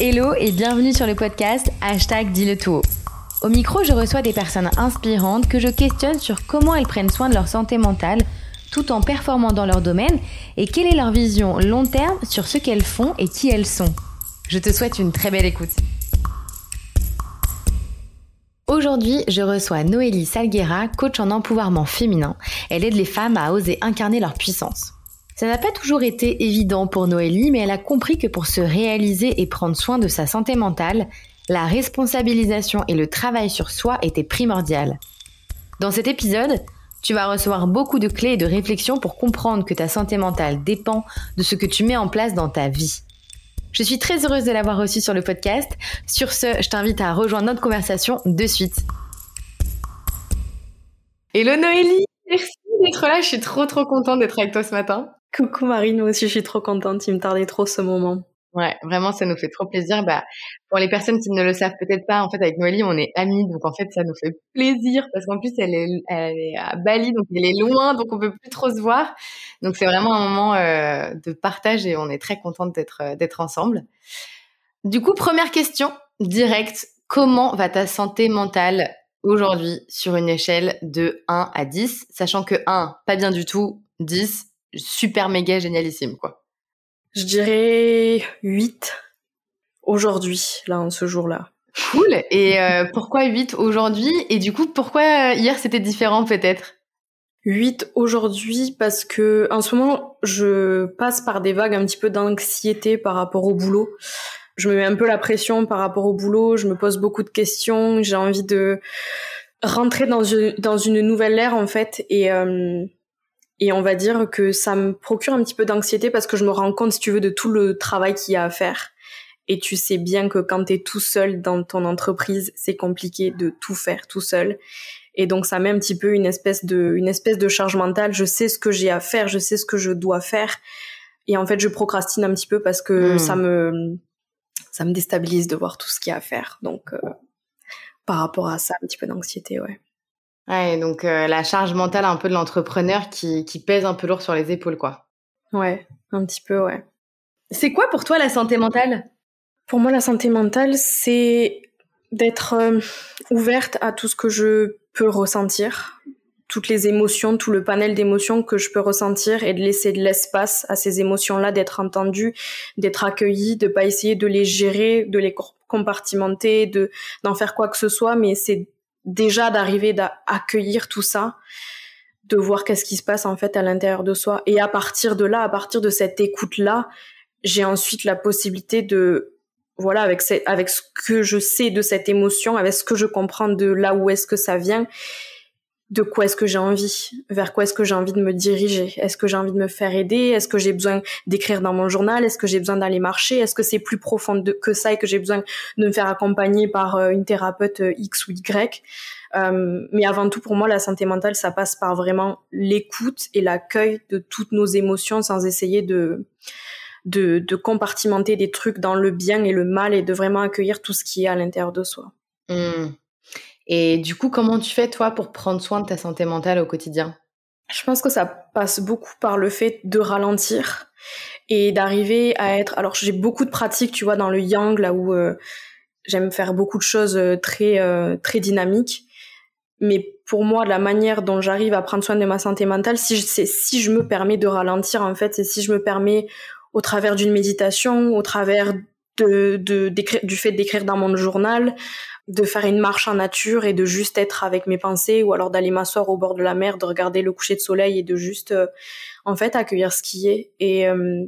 Hello et bienvenue sur le podcast Hashtag Dis-le. Au micro, je reçois des personnes inspirantes que je questionne sur comment elles prennent soin de leur santé mentale tout en performant dans leur domaine et quelle est leur vision long terme sur ce qu'elles font et qui elles sont. Je te souhaite une très belle écoute. Aujourd'hui, je reçois Noélie Salguera, coach en empouvoirment féminin. Elle aide les femmes à oser incarner leur puissance. Ça n'a pas toujours été évident pour Noélie, mais elle a compris que pour se réaliser et prendre soin de sa santé mentale, la responsabilisation et le travail sur soi étaient primordiales. Dans cet épisode, tu vas recevoir beaucoup de clés et de réflexions pour comprendre que ta santé mentale dépend de ce que tu mets en place dans ta vie. Je suis très heureuse de l'avoir reçue sur le podcast. Sur ce, je t'invite à rejoindre notre conversation de suite. Hello Noélie, merci d'être là. Je suis trop trop contente d'être avec toi ce matin. Coucou Marine, moi aussi je suis trop contente, il me tardait trop ce moment. Ouais, vraiment, ça nous fait trop plaisir. Bah, pour les personnes qui ne le savent peut-être pas, en fait, avec Noélie, on est amies, donc en fait, ça nous fait plaisir parce qu'en plus, elle est, à Bali, donc elle est loin, donc on peut plus trop se voir. Donc c'est vraiment un moment euh, de partage et on est très contente d'être euh, d'être ensemble. Du coup, première question directe, comment va ta santé mentale aujourd'hui sur une échelle de 1 à 10, sachant que 1, pas bien du tout, 10, super méga génialissime, quoi. Je dirais 8 aujourd'hui, là, en ce jour-là. Cool. Et euh, pourquoi 8 aujourd'hui? Et du coup, pourquoi euh, hier c'était différent peut-être? 8 aujourd'hui parce que en ce moment, je passe par des vagues un petit peu d'anxiété par rapport au boulot. Je me mets un peu la pression par rapport au boulot, je me pose beaucoup de questions, j'ai envie de rentrer dans une, dans une nouvelle ère en fait et euh, et on va dire que ça me procure un petit peu d'anxiété parce que je me rends compte, si tu veux, de tout le travail qu'il y a à faire. Et tu sais bien que quand tu es tout seul dans ton entreprise, c'est compliqué de tout faire tout seul. Et donc ça met un petit peu une espèce de une espèce de charge mentale. Je sais ce que j'ai à faire, je sais ce que je dois faire. Et en fait, je procrastine un petit peu parce que hmm. ça me ça me déstabilise de voir tout ce qu'il y a à faire. Donc euh, par rapport à ça, un petit peu d'anxiété, ouais. Ouais, donc euh, la charge mentale un peu de l'entrepreneur qui, qui pèse un peu lourd sur les épaules, quoi. Ouais, un petit peu, ouais. C'est quoi pour toi la santé mentale? Pour moi, la santé mentale, c'est d'être euh, ouverte à tout ce que je peux ressentir, toutes les émotions, tout le panel d'émotions que je peux ressentir et de laisser de l'espace à ces émotions-là, d'être entendues, d'être accueillies, de pas essayer de les gérer, de les compartimenter, de d'en faire quoi que ce soit, mais c'est déjà d'arriver d'accueillir tout ça, de voir qu'est-ce qui se passe en fait à l'intérieur de soi. Et à partir de là, à partir de cette écoute-là, j'ai ensuite la possibilité de, voilà, avec, avec ce que je sais de cette émotion, avec ce que je comprends de là où est-ce que ça vient, de quoi est-ce que j'ai envie, vers quoi est-ce que j'ai envie de me diriger, est-ce que j'ai envie de me faire aider, est-ce que j'ai besoin d'écrire dans mon journal, est-ce que j'ai besoin d'aller marcher, est-ce que c'est plus profond que ça et que j'ai besoin de me faire accompagner par euh, une thérapeute euh, X ou Y? Euh, mais avant tout, pour moi, la santé mentale, ça passe par vraiment l'écoute et l'accueil de toutes nos émotions sans essayer de, de, de compartimenter des trucs dans le bien et le mal et de vraiment accueillir tout ce qui est à l'intérieur de soi. Mmh. Et du coup, comment tu fais, toi, pour prendre soin de ta santé mentale au quotidien? Je pense que ça passe beaucoup par le fait de ralentir et d'arriver à être... Alors, j'ai beaucoup de pratiques, tu vois, dans le yang, là où euh, j'aime faire beaucoup de choses euh, très, euh, très dynamiques. Mais pour moi, la manière dont j'arrive à prendre soin de ma santé mentale, si c'est si je me permets de ralentir, en fait, c'est si je me permets, au travers d'une méditation, au travers de, de, du fait d'écrire dans mon journal, de faire une marche en nature et de juste être avec mes pensées ou alors d'aller m'asseoir au bord de la mer, de regarder le coucher de soleil et de juste euh, en fait accueillir ce qui est. Et euh,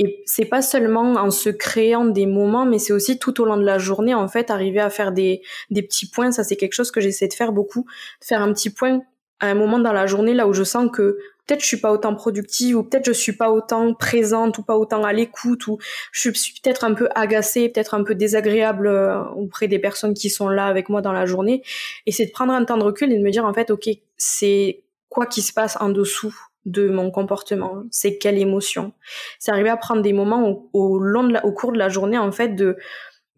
et c'est pas seulement en se créant des moments mais c'est aussi tout au long de la journée en fait arriver à faire des des petits points. Ça c'est quelque chose que j'essaie de faire beaucoup de faire un petit point à un moment dans la journée là où je sens que peut-être je suis pas autant productive ou peut-être je suis pas autant présente ou pas autant à l'écoute ou je suis peut-être un peu agacée, peut-être un peu désagréable euh, auprès des personnes qui sont là avec moi dans la journée et c'est de prendre un temps de recul et de me dire en fait OK, c'est quoi qui se passe en dessous de mon comportement, c'est quelle émotion? C'est arriver à prendre des moments au, long de au cours de la journée en fait de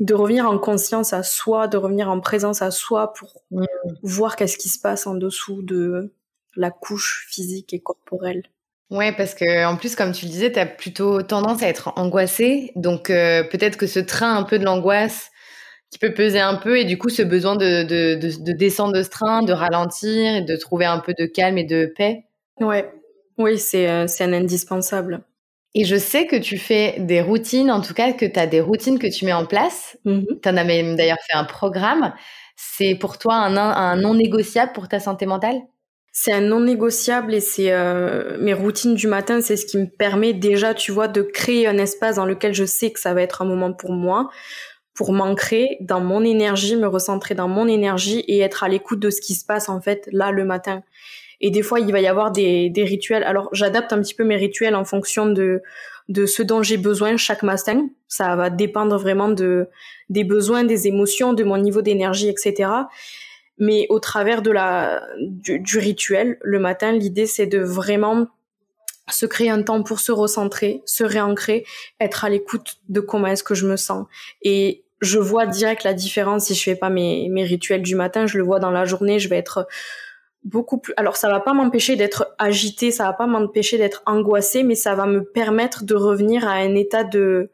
de revenir en conscience à soi, de revenir en présence à soi pour mmh. voir qu'est-ce qui se passe en dessous de la couche physique et corporelle. Ouais, parce que en plus, comme tu le disais, tu as plutôt tendance à être angoissée. Donc euh, peut-être que ce train un peu de l'angoisse qui peut peser un peu et du coup ce besoin de, de, de, descendre de ce train, de ralentir et de trouver un peu de calme et de paix. Ouais, oui, c'est euh, un indispensable. Et je sais que tu fais des routines, en tout cas que tu as des routines que tu mets en place. Mmh tu en as même d'ailleurs fait un programme. C'est pour toi un, un non négociable pour ta santé mentale? C'est un non négociable et c'est euh, mes routines du matin, c'est ce qui me permet déjà, tu vois, de créer un espace dans lequel je sais que ça va être un moment pour moi, pour m'ancrer dans mon énergie, me recentrer dans mon énergie et être à l'écoute de ce qui se passe en fait là le matin. Et des fois, il va y avoir des, des rituels. Alors, j'adapte un petit peu mes rituels en fonction de de ce dont j'ai besoin chaque matin. Ça va dépendre vraiment de des besoins, des émotions, de mon niveau d'énergie, etc mais au travers de la du, rituel le matin l'idée c'est de vraiment se créer un temps pour se recentrer se réancrer être à l'écoute de comment est-ce que je me sens et je vois direct la différence si je fais pas mes, mes rituels du matin je le vois dans la journée je vais être beaucoup plus alors ça va pas m'empêcher d'être agité ça va pas m'empêcher d'être angoissé mais ça va me permettre de revenir à un état de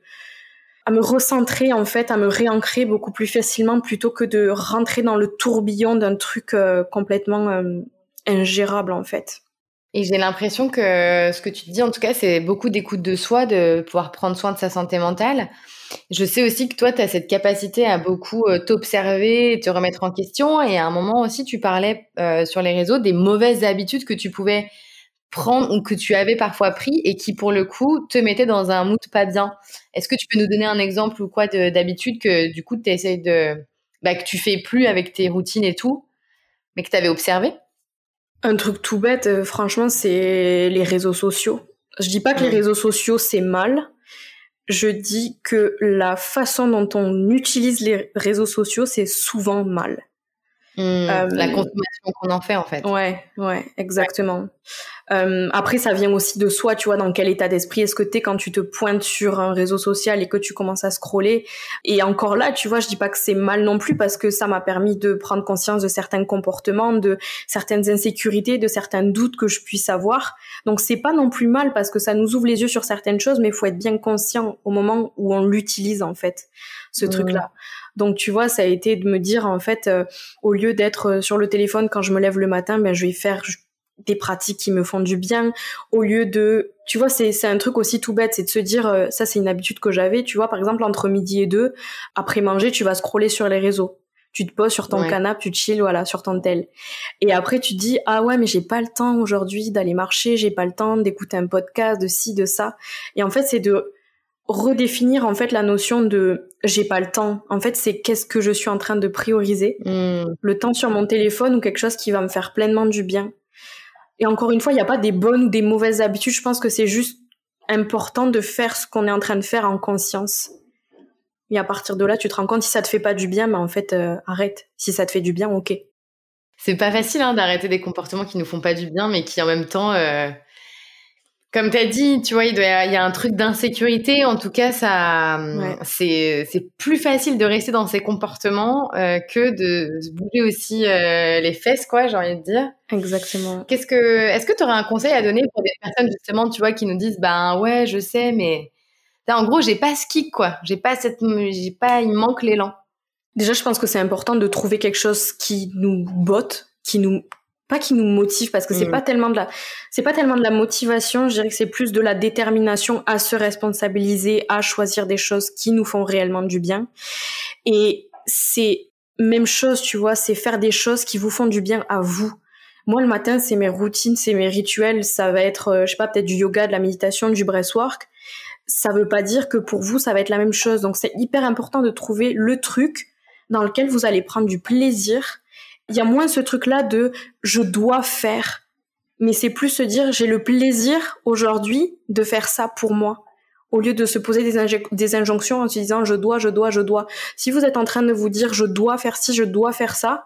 à me recentrer en fait, à me réancrer beaucoup plus facilement plutôt que de rentrer dans le tourbillon d'un truc euh, complètement euh, ingérable en fait. Et j'ai l'impression que ce que tu dis en tout cas, c'est beaucoup d'écoute de soi, de pouvoir prendre soin de sa santé mentale. Je sais aussi que toi, tu as cette capacité à beaucoup euh, t'observer, te remettre en question. Et à un moment aussi, tu parlais sur les réseaux des mauvaises habitudes que tu pouvais prendre ou que tu avais parfois pris et qui pour le coup te mettaient dans un mood pas bien. Est-ce que tu peux nous donner un exemple ou quoi d'habitude que du coup tu essayes de bah, que tu fais plus avec tes routines et tout, mais que tu avais observé? Un truc tout bête, euh, franchement, c'est les réseaux sociaux. Je dis pas que les réseaux sociaux c'est mal. Je dis que la façon dont on utilise les réseaux sociaux, c'est souvent mal. Mmh, euh, la consommation qu'on en fait en fait. Ouais, ouais, exactement. Euh, après, ça vient aussi de soi, tu vois, dans quel état d'esprit est-ce que t'es quand tu te pointes sur un réseau social et que tu commences à scroller. Et encore là, tu vois, je dis pas que c'est mal non plus parce que ça m'a permis de prendre conscience de certains comportements, de certaines insécurités, de certains doutes que je puisse avoir. Donc c'est pas non plus mal parce que ça nous ouvre les yeux sur certaines choses, mais faut être bien conscient au moment où on l'utilise en fait, ce mmh. truc-là. Donc tu vois, ça a été de me dire en fait, euh, au lieu d'être euh, sur le téléphone quand je me lève le matin, ben je vais faire des pratiques qui me font du bien. Au lieu de tu vois c'est c'est un truc aussi tout bête c'est de se dire euh, ça c'est une habitude que j'avais. Tu vois par exemple entre midi et deux après manger tu vas scroller sur les réseaux. Tu te poses sur ton canapé tu chill voilà sur ton tel. Et après tu te dis ah ouais mais j'ai pas le temps aujourd'hui d'aller marcher j'ai pas le temps d'écouter un podcast de ci de ça. Et en fait c'est de redéfinir en fait la notion de j'ai pas le temps. En fait, c'est qu'est-ce que je suis en train de prioriser? Hmm. Le temps sur mon téléphone ou quelque chose qui va me faire pleinement du bien. Et encore une fois, il n'y a pas des bonnes ou des mauvaises habitudes. Je pense que c'est juste important de faire ce qu'on est en train de faire en conscience. Et à partir de là, tu te rends compte si ça te fait pas du bien, mais en fait, euh, arrête. Si ça te fait du bien, ok. C'est pas facile hein, d'arrêter des comportements qui nous font pas du bien, mais qui en même temps euh, comme tu as dit, tu vois, il, doit, il y a un truc d'insécurité. En tout cas, ça, c'est, c'est plus facile de rester dans ces comportements euh, que de se bouger aussi euh, les fesses, quoi, j'ai envie de dire. Exactement. Qu'est-ce que, est-ce que tu aurais un conseil à donner pour des personnes justement, tu vois, qui nous disent, ben ouais, je sais, mais en gros, j'ai pas ce kick, quoi. J'ai pas cette, j'ai pas, il manque l'élan. Déjà, je pense que c'est important de trouver quelque chose qui nous botte, qui nous pas qui nous motive parce que c'est mm. pas tellement de la c'est pas tellement de la motivation je dirais que c'est plus de la détermination à se responsabiliser à choisir des choses qui nous font réellement du bien. Et c'est même chose tu vois c'est faire des choses qui vous font du bien à vous. Moi le matin c'est mes routines c'est mes rituels ça va être euh, je sais pas peut-être du yoga de la méditation du breathwork. Ça veut pas dire que pour vous ça va être la même chose. Donc c'est hyper important de trouver le truc dans lequel vous allez prendre du plaisir il y a moins ce truc-là de je dois faire, mais c'est plus se dire j'ai le plaisir aujourd'hui de faire ça pour moi, au lieu de se poser des, injonctions en se disant je dois, je dois, je dois. Si vous êtes en train de vous dire je dois faire ci, je dois faire ça,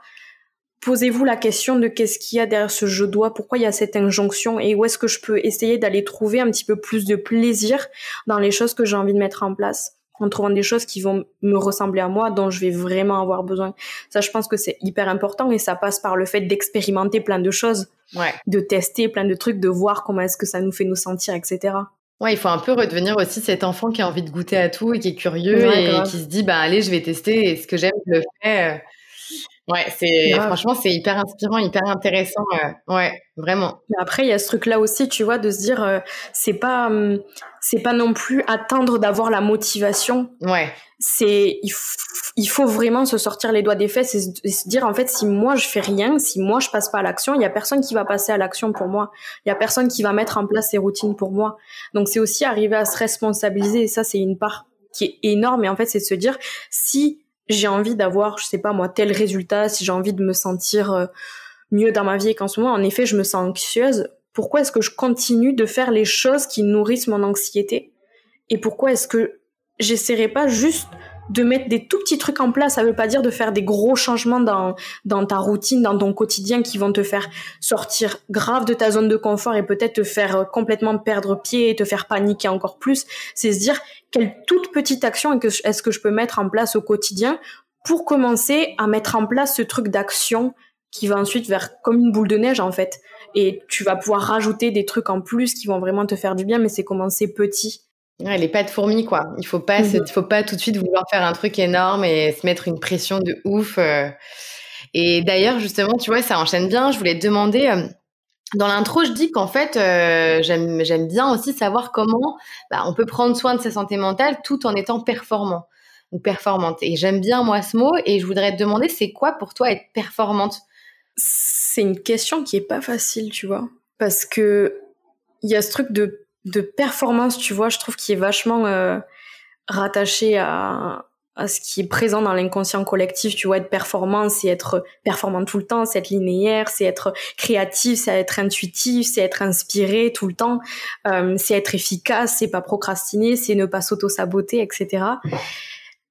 posez-vous la question de qu'est-ce qu'il y a derrière ce je dois, pourquoi il y a cette injonction et où est-ce que je peux essayer d'aller trouver un petit peu plus de plaisir dans les choses que j'ai envie de mettre en place? En trouvant des choses qui vont me ressembler à moi, dont je vais vraiment avoir besoin. Ça, je pense que c'est hyper important et ça passe par le fait d'expérimenter plein de choses, Ouais. de tester plein de trucs, de voir comment est-ce que ça nous fait nous sentir, etc. Ouais, il faut un peu redevenir aussi cet enfant qui a envie de goûter à tout et qui est curieux Ouais, et grave. qui se dit, bah allez, je vais tester et ce que j'aime, je le fais. Ouais, c'est franchement, c'est hyper inspirant, hyper intéressant. euh. Ouais, vraiment. Après, il y a ce truc-là aussi, tu vois, de se dire, euh, c'est pas, hum, c'est pas non plus attendre d'avoir la motivation. Ouais, C'est, il, il faut vraiment se sortir les doigts des fesses et se, et se dire, en fait, si moi je fais rien, si moi je passe pas à l'action, il y a personne qui va passer à l'action pour moi. Il y a personne qui va mettre en place ces routines pour moi. Donc c'est aussi arriver à se responsabiliser et ça, c'est une part qui est énorme. Et en fait, c'est de se dire, si j'ai envie d'avoir, je sais pas moi, tel résultat, si j'ai envie de me sentir euh, mieux dans ma vie et qu'en ce moment, en effet, je me sens anxieuse, pourquoi est-ce que je continue de faire les choses qui nourrissent mon anxiété? Et pourquoi est-ce que j'essaierai pas juste de mettre des tout petits trucs en place Ça veut pas dire de faire des gros changements dans, dans ta routine, dans ton quotidien qui vont te faire sortir grave de ta zone de confort et peut-être te faire euh, complètement perdre pied et te faire paniquer encore plus. C'est se dire quelle toute petite action est-ce que je- peux mettre en place au quotidien pour commencer à mettre en place ce truc d'action qui va ensuite vers comme une boule de neige en fait. Et tu vas pouvoir rajouter des trucs en plus qui vont vraiment te faire du bien, mais c'est commencer petit. Ouais, les pas de fourmis, quoi. Il faut pas, se- Mhm. faut pas tout de suite vouloir faire un truc énorme et se mettre une pression de ouf. euh. Et d'ailleurs, justement, tu vois, ça enchaîne bien. Je voulais te demander, euh, dans l'intro, je dis qu'en fait, euh, j'aime, j'aime bien aussi savoir comment bah, on peut prendre soin de sa santé mentale tout en étant performant ou performante. Et j'aime bien, moi, ce mot. Et je voudrais te demander, c'est quoi pour toi être performante? C'est une question qui est pas facile, tu vois. Parce que il y a ce truc de, de performance, tu vois, je trouve qui est vachement euh, rattaché à, à ce qui est présent dans l'inconscient collectif, tu vois, être performant, c'est être performant tout le temps, c'est être linéaire, c'est être créatif, c'est être intuitif, c'est être inspiré tout le temps, euh, c'est être efficace, c'est pas procrastiner, c'est ne pas s'auto-saboter, etc.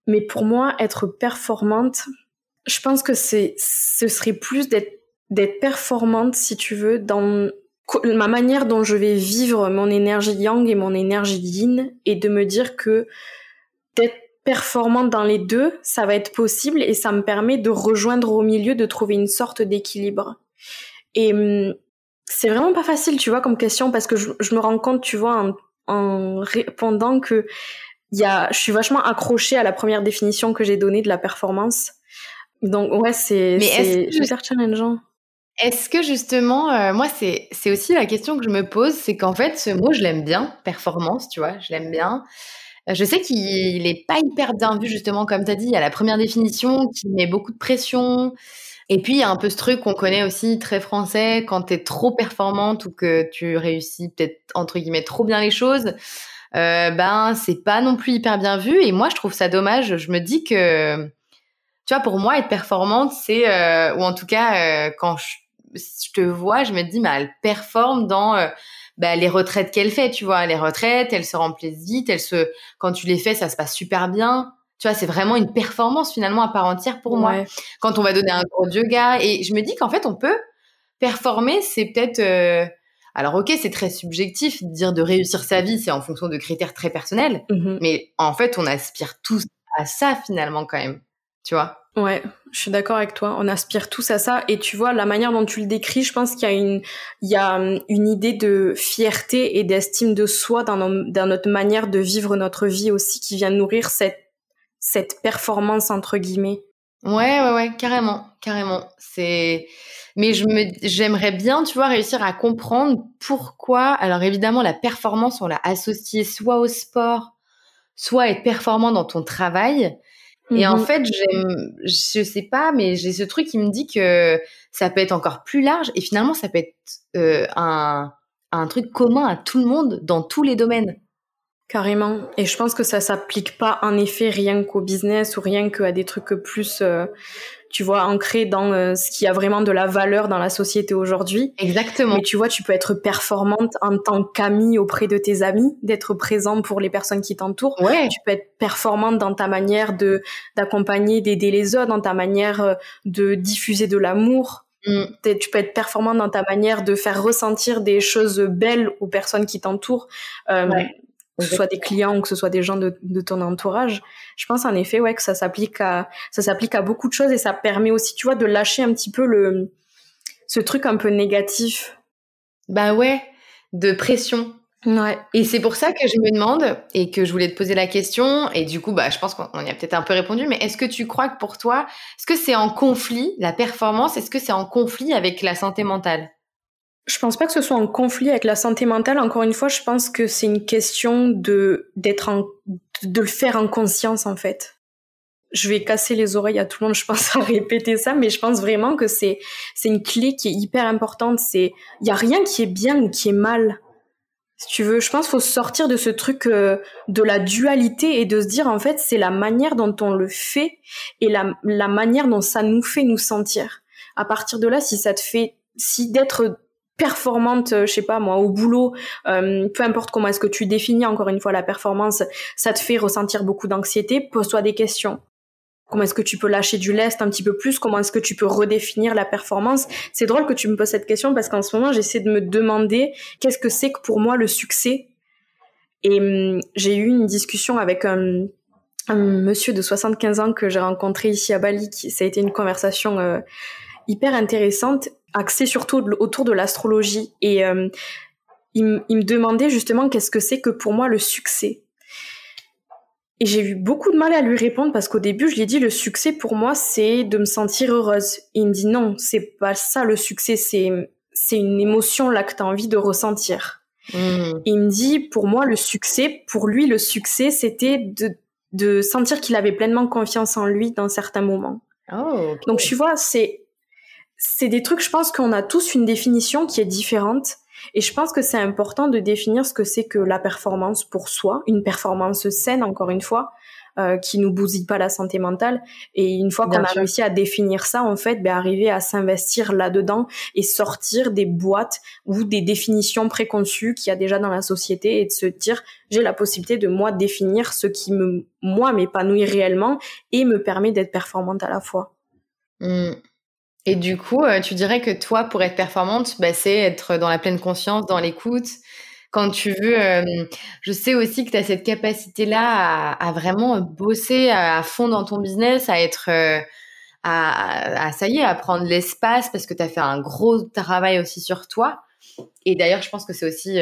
Mais pour moi, être performante, je pense que c'est, ce serait plus d'être, d'être performante, si tu veux, dans ma manière dont je vais vivre mon énergie yang et mon énergie yin et de me dire que d'être performante dans les deux, ça va être possible et ça me permet de rejoindre au milieu, de trouver une sorte d'équilibre. Et hum, c'est vraiment pas facile, tu vois, comme question parce que je, je me rends compte, tu vois, en, en répondant que y a, je suis vachement accrochée à la première définition que j'ai donnée de la performance. Donc ouais, c'est hyper challengeant. Est-ce que justement, euh, moi, c'est aussi la question que je me pose, c'est qu'en fait, ce mot, je l'aime bien, performance, tu vois, je l'aime bien. Euh, Je sais qu'il est pas hyper bien vu, justement, comme tu as dit, il y a la première définition qui met beaucoup de pression. Et puis, il y a un peu ce truc qu'on connaît aussi très français, quand tu es trop performante ou que tu réussis peut-être, entre guillemets, trop bien les choses, euh, ben, c'est pas non plus hyper bien vu. Et moi, je trouve ça dommage. Je me dis que, tu vois, pour moi, être performante, c'est, ou en tout cas, quand je, je te vois, je me dis, mais elle performe dans euh, bah, les retraites qu'elle fait, tu vois. Les retraites, elles se remplissent vite, elles se, quand tu les fais, ça se passe super bien. Tu vois, c'est vraiment une performance finalement à part entière pour moi quand on va donner un cours de yoga. Et je me dis qu'en fait, on peut performer, c'est peut-être... euh, Alors ok, c'est très subjectif, dire de réussir sa vie, c'est en fonction de critères très personnels, Mhm. mais en fait, on aspire tous à ça finalement quand même, tu vois Ouais, je suis d'accord avec toi. On aspire tous à ça. Et tu vois, la manière dont tu le décris, je pense qu'il y a une, il y a hum, une idée de fierté et d'estime de soi dans, nos- dans notre manière de vivre notre vie aussi qui vient nourrir cette, cette performance entre guillemets. Ouais, ouais, ouais, carrément, carrément. C'est, mais je me, j'aimerais bien, tu vois, réussir à comprendre pourquoi. Alors évidemment, la performance, on l'a associée soit au sport, soit à être performant dans ton travail. Et en Mhm. fait, je sais pas, mais j'ai ce truc qui me dit que ça peut être encore plus large et finalement, ça peut être euh, un, un truc commun à tout le monde dans tous les domaines. Carrément. Et je pense que ça s'applique pas en effet rien qu'au business ou rien qu'à des trucs plus, euh, tu vois, ancrés dans euh, ce qui a vraiment de la valeur dans la société aujourd'hui. Exactement. Mais tu vois, tu peux être performante en tant qu'amie auprès de tes amis, d'être présent pour les personnes qui t'entourent. Ouais. Tu peux être performante dans ta manière de d'accompagner, d'aider les autres, dans ta manière euh, de diffuser de l'amour. Mm. Tu peux être performante dans ta manière de faire ressentir des choses belles aux personnes qui t'entourent. Euh, Ouais. Que ce soit des clients ou que ce soit des gens de, de ton entourage. Je pense en effet, ouais, que ça s'applique à, ça s'applique à beaucoup de choses et ça permet aussi, tu vois, de lâcher un petit peu le, ce truc un peu négatif. Bah ouais, de pression. Ouais. Et c'est pour ça que je me demande et que je voulais te poser la question. Et du coup, bah, je pense qu'on y a peut-être un peu répondu. Mais est-ce que tu crois que pour toi, est-ce que c'est en conflit la performance Est-ce que c'est en conflit avec la santé mentale? Je pense pas que ce soit en conflit avec la santé mentale. Encore une fois, je pense que c'est une question de d'être en, de le faire en conscience en fait. Je vais casser les oreilles à tout le monde, je pense, à répéter ça, mais je pense vraiment que c'est c'est une clé qui est hyper importante. C'est il y a rien qui est bien ou qui est mal si tu veux, je pense qu'il faut sortir de ce truc euh, de la dualité et de se dire en fait c'est la manière dont on le fait et la, la manière dont ça nous fait nous sentir. À partir de là, si ça te fait, si d'être performante, euh, je sais pas moi, au boulot, euh, peu importe comment est-ce que tu définis encore une fois la performance, ça te fait ressentir beaucoup d'anxiété, pose-toi des questions. Comment est-ce que tu peux lâcher du lest un petit peu plus? Comment est-ce que tu peux redéfinir la performance? C'est drôle que tu me poses cette question parce qu'en ce moment, j'essaie de me demander qu'est-ce que c'est que pour moi le succès? Et hum, j'ai eu une discussion avec un, monsieur de 75 ans que j'ai rencontré ici à Bali. Qui, ça a été une conversation euh, hyper intéressante, axée surtout autour de l'astrologie. Et euh, il, il me demandait justement qu'est-ce que c'est que pour moi le succès. Et j'ai eu beaucoup de mal à lui répondre parce qu'au début, je lui ai dit le succès pour moi, c'est de me sentir heureuse. Et il me dit non, c'est pas ça le succès, c'est c'est une émotion là que tu as envie de ressentir. Mmh. Et il me dit pour moi le succès, pour lui le succès, c'était de de sentir qu'il avait pleinement confiance en lui dans certains moments. Oh, Donc tu vois, c'est c'est des trucs, je pense qu'on a tous une définition qui est différente. Et je pense que c'est important de définir ce que c'est que la performance pour soi, une performance saine, encore une fois, euh, qui nous bousille pas la santé mentale. Et une fois qu'on a réussi à définir ça, en fait, ben, arriver à s'investir là-dedans et sortir des boîtes ou des définitions préconçues qu'il y a déjà dans la société et de se dire, j'ai la possibilité de moi définir ce qui me, moi, m'épanouit réellement et me permet d'être performante à la fois. Mmh. Et du coup, euh, tu dirais que toi, pour être performante, bah, c'est être dans la pleine conscience, dans l'écoute. Quand tu veux, euh, je sais aussi que tu as cette capacité-là à, vraiment bosser à, fond dans ton business, à être, euh, à, ça y est, à prendre l'espace parce que tu as fait un gros travail aussi sur toi. Et d'ailleurs, je pense que c'est aussi,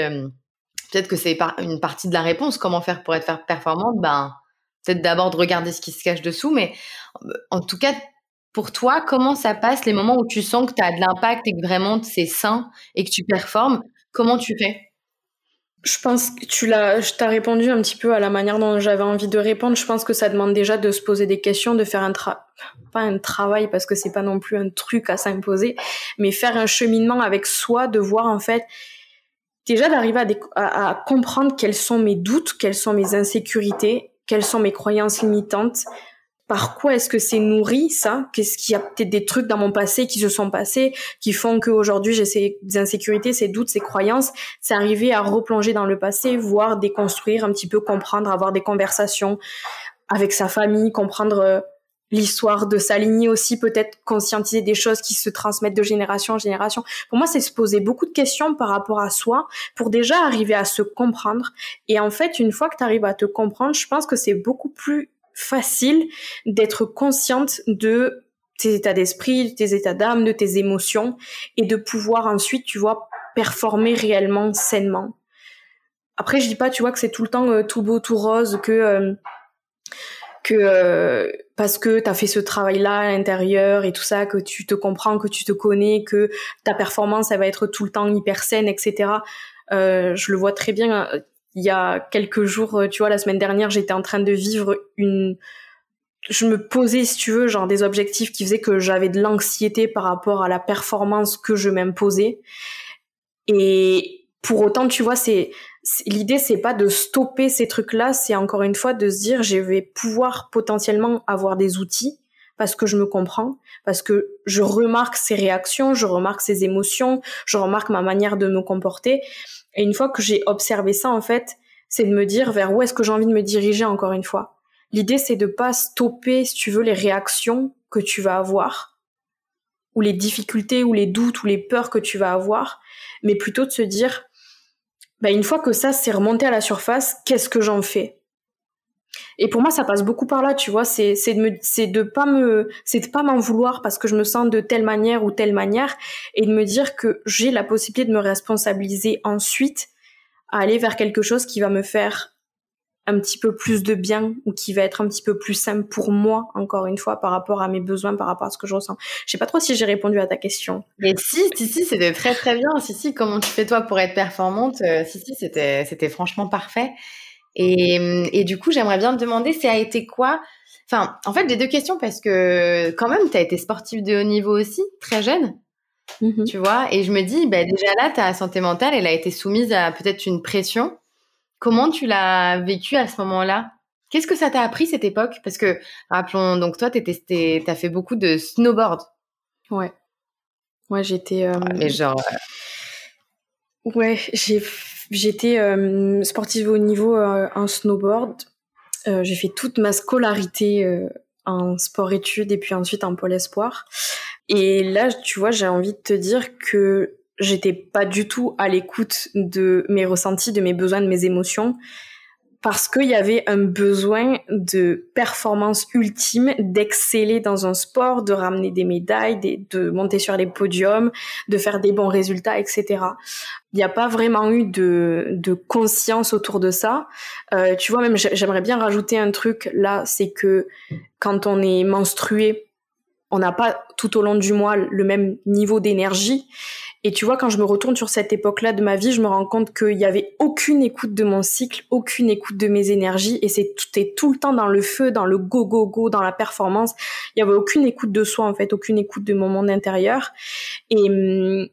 peut-être que c'est une partie de la réponse, comment faire pour être performante, ben, peut-être d'abord de regarder ce qui se cache dessous, mais en tout cas, pour toi, comment ça passe les moments où tu sens que tu as de l'impact et que vraiment c'est sain et que tu performes? Comment tu fais? Je pense que tu l'as, t'ai répondu un petit peu à la manière dont j'avais envie de répondre. Je pense que ça demande déjà de se poser des questions, de faire un tra pas un travail parce que c'est pas non plus un truc à s'imposer, mais faire un cheminement avec soi, de voir en fait déjà d'arriver à comprendre quels sont mes doutes, quelles sont mes insécurités, quelles sont mes croyances limitantes, par quoi est-ce que c'est nourri ça? Qu'est-ce qu'il y a peut-être des trucs dans mon passé qui se sont passés qui font qu'aujourd'hui j'ai ces insécurités, ces doutes, ces croyances? C'est arriver à replonger dans le passé, voir déconstruire un petit peu, comprendre, avoir des conversations avec sa famille, comprendre euh, l'histoire de sa lignée aussi, peut-être conscientiser des choses qui se transmettent de génération en génération. Pour moi, c'est se poser beaucoup de questions par rapport à soi pour déjà arriver à se comprendre. Et en fait, une fois que tu arrives à te comprendre, je pense que c'est beaucoup plus facile d'être consciente de tes états d'esprit, de tes états d'âme, de tes émotions et de pouvoir ensuite, tu vois, performer réellement sainement. Après, je dis pas, tu vois, que c'est tout le temps euh, tout beau, tout rose, que euh, que euh, parce que tu as fait ce travail-là à l'intérieur et tout ça, que tu te comprends, que tu te connais, que ta performance, elle va être tout le temps hyper saine, etc. je le vois très bien il y a quelques jours, euh, tu vois, la semaine dernière, j'étais en train de vivre une je me posais, si tu veux, genre des objectifs qui faisaient que j'avais de l'anxiété par rapport à la performance que je m'imposais. Et pour autant, tu vois, c'est l'idée, c'est pas de stopper ces trucs-là, c'est encore une fois de se dire, je vais pouvoir potentiellement avoir des outils parce que je me comprends, parce que je remarque ses réactions, je remarque ses émotions, je remarque ma manière de me comporter. Et une fois que j'ai observé ça, en fait, c'est de me dire vers où est-ce que j'ai envie de me diriger encore une fois. L'idée, c'est de pas stopper, si tu veux, les réactions que tu vas avoir, ou les difficultés, ou les doutes, ou les peurs que tu vas avoir, mais plutôt de se dire, ben, une fois que ça s'est remonté à la surface, qu'est-ce que j'en fais? Et pour moi, ça passe beaucoup par là, tu vois. C'est de me c'est de pas me c'est de pas m'en vouloir parce que je me sens de telle manière ou telle manière et de me dire que j'ai la possibilité de me responsabiliser ensuite à aller vers quelque chose qui va me faire un petit peu plus de bien ou qui va être un petit peu plus simple pour moi, encore une fois, par rapport à mes besoins, par rapport à ce que je ressens. Je sais pas trop si j'ai répondu à ta question. Mais si, si, si, c'était très très bien. Si, si, comment tu fais toi pour être performante? Euh, Si, si, c'était franchement parfait. Et, et du coup, j'aimerais bien te demander, ça a été quoi? Enfin, en fait, j'ai deux questions parce que quand même, tu as été sportive de haut niveau aussi, très jeune. Mm-hmm. Tu vois, et je me dis, bah, déjà là, ta santé mentale, elle a été soumise à peut-être une pression Comment tu l'as vécu à ce moment-là? Qu'est-ce que ça t'a appris cette époque? Parce que, rappelons, donc toi, tu as fait beaucoup de snowboard. Ouais. Ouais, j'étais. Euh... mais genre. Euh, ouais, j'étais euh, sportive au niveau euh, en snowboard. j'ai fait toute ma scolarité en sport-études et puis ensuite en pôle espoir. Et là, tu vois, j'ai envie de te dire que j'étais pas du tout à l'écoute de mes ressentis, de mes besoins, de mes émotions, parce qu'il y avait un besoin de performance ultime, d'exceller dans un sport, de ramener des médailles, de, monter sur les podiums, de faire des bons résultats, etc. Il n'y a pas vraiment eu de, conscience autour de ça. Euh, tu vois, même j'aimerais bien rajouter un truc là, c'est que quand on est menstrué, on n'a pas tout au long du mois le même niveau d'énergie. Et tu vois, quand je me retourne sur cette époque-là de ma vie, je me rends compte qu'il n'y avait aucune écoute de mon cycle, aucune écoute de mes énergies, et c'était tout le temps dans le feu, dans le go go go, dans la performance. Il y avait aucune écoute de soi en fait, aucune écoute de mon monde intérieur. Et hum,